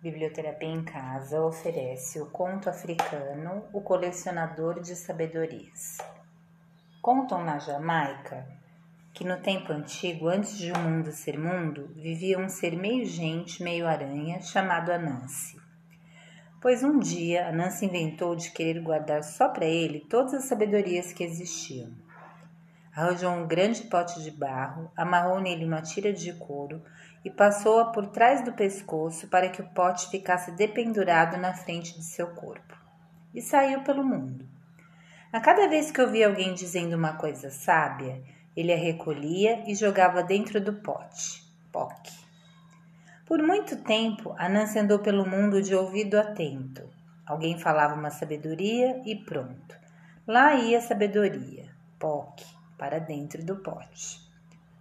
Biblioterapia em Casa oferece o conto africano O Colecionador de Sabedorias. Contam na Jamaica que no tempo antigo, antes de o mundo ser mundo, vivia um ser meio gente, meio aranha, chamado Anansi. Pois um dia Anansi inventou de querer guardar só para ele todas as sabedorias que existiam. Arranjou um grande pote de barro, amarrou nele uma tira de couro e passou-a por trás do pescoço para que o pote ficasse dependurado na frente de seu corpo. E saiu pelo mundo. A cada vez que ouvia alguém dizendo uma coisa sábia, ele a recolhia e jogava dentro do pote. Poc. Por muito tempo, Anansi andou pelo mundo de ouvido atento. Alguém falava uma sabedoria e pronto. Lá ia a sabedoria. Poc para dentro do pote.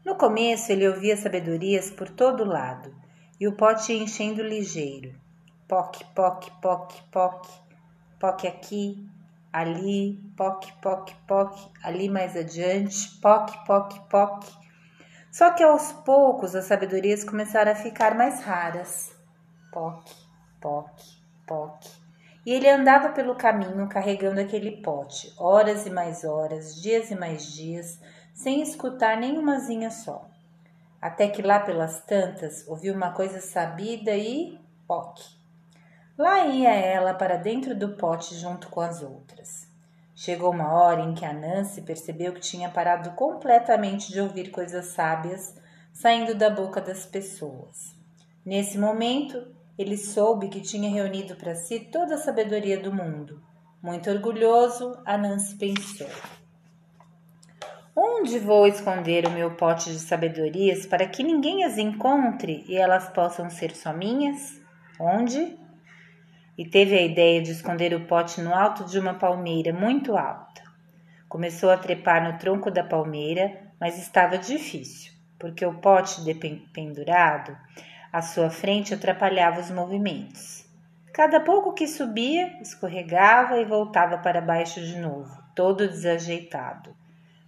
No começo ele ouvia sabedorias por todo lado e o pote ia enchendo ligeiro. Poc, poc, poc, poc, poc aqui, ali, poc, poc, poc, ali mais adiante, poc, poc, poc. Só que aos poucos as sabedorias começaram a ficar mais raras. Poc, poc, poc. E ele andava pelo caminho carregando aquele pote, horas e mais horas, dias e mais dias, sem escutar nenhumazinha só. Até que lá pelas tantas ouviu uma coisa sabida e poc. Lá ia ela para dentro do pote junto com as outras. Chegou uma hora em que a Nancy percebeu que tinha parado completamente de ouvir coisas sábias saindo da boca das pessoas. Nesse momento, ele soube que tinha reunido para si toda a sabedoria do mundo. Muito orgulhoso, Anansi pensou: Onde vou esconder o meu pote de sabedorias para que ninguém as encontre e elas possam ser só minhas? Onde? E teve a ideia de esconder o pote no alto de uma palmeira muito alta. Começou a trepar no tronco da palmeira, mas estava difícil, porque o pote pendurado à sua frente atrapalhava os movimentos. Cada pouco que subia, escorregava e voltava para baixo de novo, todo desajeitado.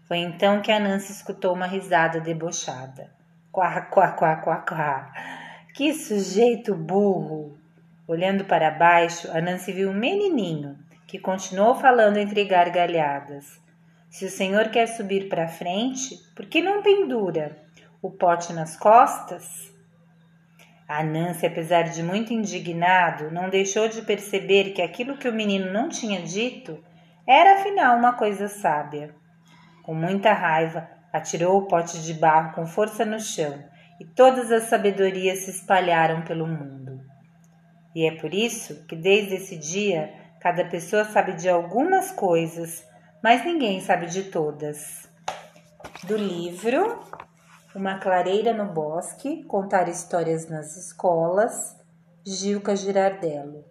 Foi então que a Nancy escutou uma risada debochada. Quá, quá, quá, quá, quá. Que sujeito burro! Olhando para baixo, a Nancy viu um menininho que continuou falando entre gargalhadas. Se o senhor quer subir para frente, por que não pendura o pote nas costas? A Nancy, apesar de muito indignado, não deixou de perceber que aquilo que o menino não tinha dito era afinal uma coisa sábia. Com muita raiva, atirou o pote de barro com força no chão e todas as sabedorias se espalharam pelo mundo. E é por isso que desde esse dia cada pessoa sabe de algumas coisas, mas ninguém sabe de todas. Do livro uma Clareira no Bosque, Contar Histórias nas Escolas, Gilca Girardello.